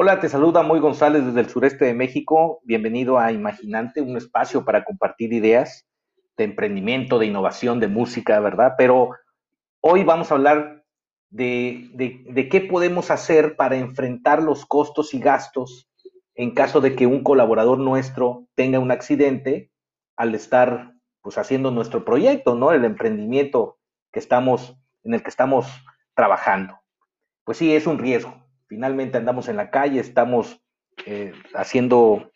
Hola, te saluda Moy González desde el sureste de México. Bienvenido a Imaginante, un espacio para compartir ideas de emprendimiento, de innovación, de música, ¿verdad? Pero hoy vamos a hablar de, de, qué podemos hacer para enfrentar los costos y gastos en caso de que un colaborador nuestro tenga un accidente al estar pues haciendo nuestro proyecto, ¿no? El emprendimiento que estamos en el que estamos trabajando. Pues sí, es un riesgo finalmente andamos en la calle, estamos eh, haciendo,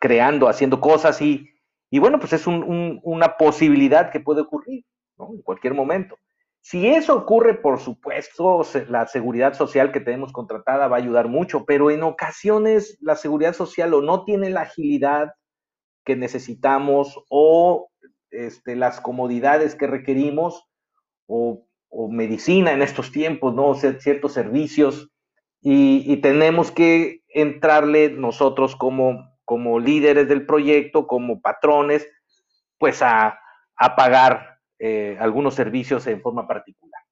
creando, haciendo cosas y, y bueno, pues es una posibilidad que puede ocurrir ¿no? en cualquier momento. Si eso ocurre, por supuesto, la seguridad social que tenemos contratada va a ayudar mucho, pero en ocasiones la seguridad social o no tiene la agilidad que necesitamos o este, las comodidades que requerimos o, medicina en estos tiempos, ¿no? O ciertos servicios y, tenemos que entrarle nosotros como, como líderes del proyecto, como patrones, pues a, a pagar eh, algunos servicios en forma particular.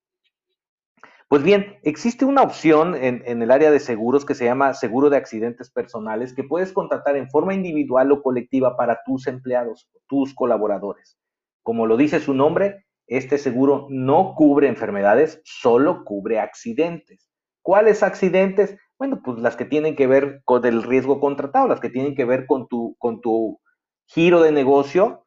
Pues bien, existe una opción en, en, el área de seguros que se llama seguro de accidentes personales que puedes contratar en forma individual o colectiva para tus empleados, tus colaboradores. Como lo dice su nombre, este seguro no cubre enfermedades, solo cubre accidentes. ¿Cuáles accidentes? Bueno, pues las que tienen que ver con el riesgo contratado, las que tienen que ver con tu, con tu giro de negocio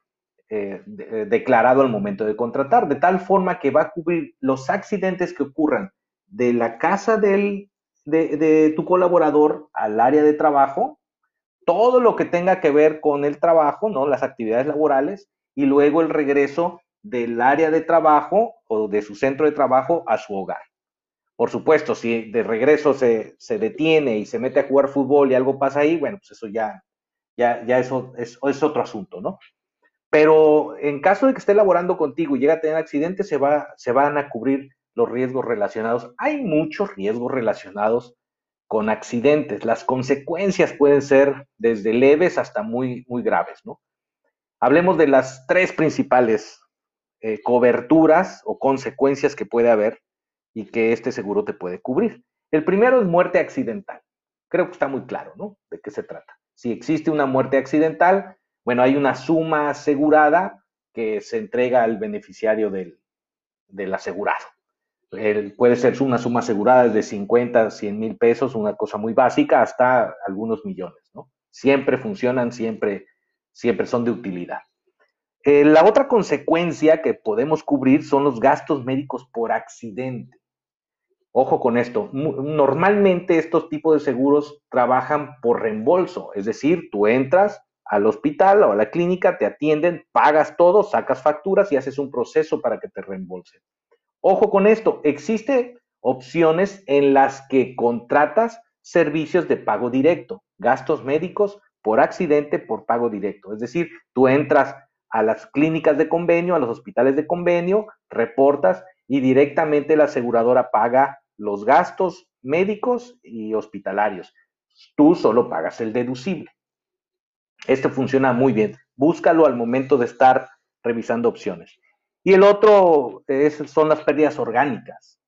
eh, eh, declarado al momento de contratar, de tal forma que va a cubrir los accidentes que ocurran de la casa del, de, de tu colaborador al área de trabajo, todo lo que tenga que ver con el trabajo, ¿no? Las actividades laborales y luego el regreso del área de trabajo o de su centro de trabajo a su hogar. Por supuesto, si de regreso se, detiene y se mete a jugar fútbol y algo pasa ahí, bueno, pues eso ya, ya, ya eso es, otro asunto, ¿no? Pero en caso de que esté laborando contigo y llegue a tener accidente, se, va, se van a cubrir los riesgos relacionados. Hay muchos riesgos relacionados con accidentes. Las consecuencias pueden ser desde leves hasta muy, muy graves, ¿no? Hablemos de las tres principales eh, coberturas o consecuencias que puede haber y que este seguro te puede cubrir. El primero es muerte accidental. Creo que está muy claro, ¿no? De qué se trata. Si existe una muerte accidental, bueno, hay una suma asegurada que se entrega al beneficiario del, asegurado. puede ser una suma asegurada desde 50, 100 mil pesos, una cosa muy básica, hasta algunos millones, ¿no? Siempre funcionan, siempre, siempre son de utilidad. Eh, la otra consecuencia que podemos cubrir son los gastos médicos por accidente. Ojo con esto, normalmente estos tipos de seguros trabajan por reembolso, es decir, tú entras al hospital o a la clínica, te atienden, pagas todo, sacas facturas y haces un proceso para que te reembolsen. Ojo con esto, existen opciones en las que contratas servicios de pago directo, gastos médicos por accidente por pago directo. Es decir, tú entras a las clínicas de convenio, a los hospitales de convenio, reportas y directamente la aseguradora paga los gastos médicos y hospitalarios. Tú solo pagas el deducible. Este funciona muy bien. Búscalo al momento de estar revisando opciones. Y el otro es, son las pérdidas orgánicas.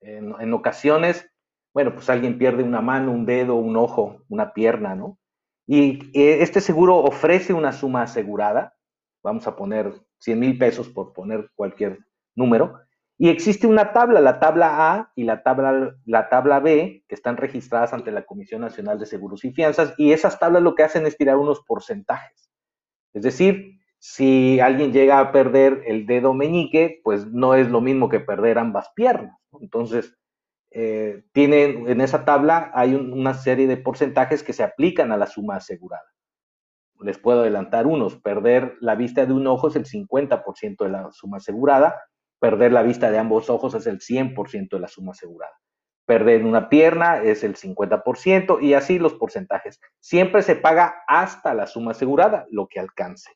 En, en, ocasiones, bueno, pues alguien pierde una mano, un dedo, un ojo, una pierna, ¿no? Y eh, este seguro ofrece una suma asegurada vamos a poner 100 mil pesos por poner cualquier número, y existe una tabla, la tabla A y la tabla, la tabla B, que están registradas ante la Comisión Nacional de Seguros y Fianzas, y esas tablas lo que hacen es tirar unos porcentajes. Es decir, si alguien llega a perder el dedo meñique, pues no es lo mismo que perder ambas piernas. Entonces, eh, en esa tabla hay una serie de porcentajes que se aplican a la suma asegurada les puedo adelantar unos. Perder la vista de un ojo es el 50% de la suma asegurada. Perder la vista de ambos ojos es el 100% de la suma asegurada. Perder una pierna es el 50% y así los porcentajes. Siempre se paga hasta la suma asegurada, lo que alcance.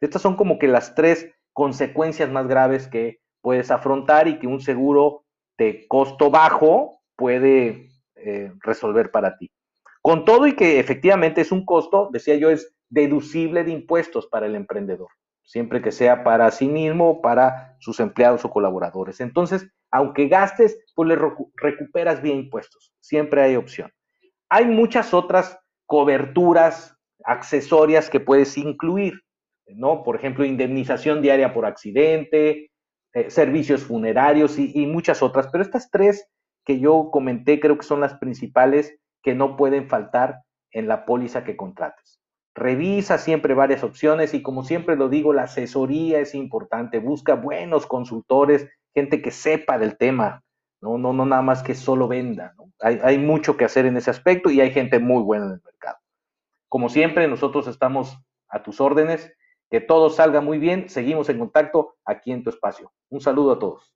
Estas son como que las tres consecuencias más graves que puedes afrontar y que un seguro de costo bajo puede eh, resolver para ti. Con todo y que efectivamente es un costo, decía yo, es deducible de impuestos para el emprendedor, siempre que sea para sí mismo para sus empleados o colaboradores. Entonces, aunque gastes, pues le recuperas bien impuestos, siempre hay opción. Hay muchas otras coberturas accesorias que puedes incluir, ¿no? Por ejemplo, indemnización diaria por accidente, eh, servicios funerarios y muchas otras, pero estas tres que yo comenté creo que son las principales que no pueden faltar en la póliza que contrates. Revisa siempre varias opciones y como siempre lo digo, la asesoría es importante. Busca buenos consultores, gente que sepa del tema, no, no, no nada más que solo venda. Hay, hay mucho que hacer en ese aspecto y hay gente muy buena en el mercado. Como siempre, nosotros estamos a tus órdenes. Que todo salga muy bien. Seguimos en contacto aquí en tu espacio. Un saludo a todos.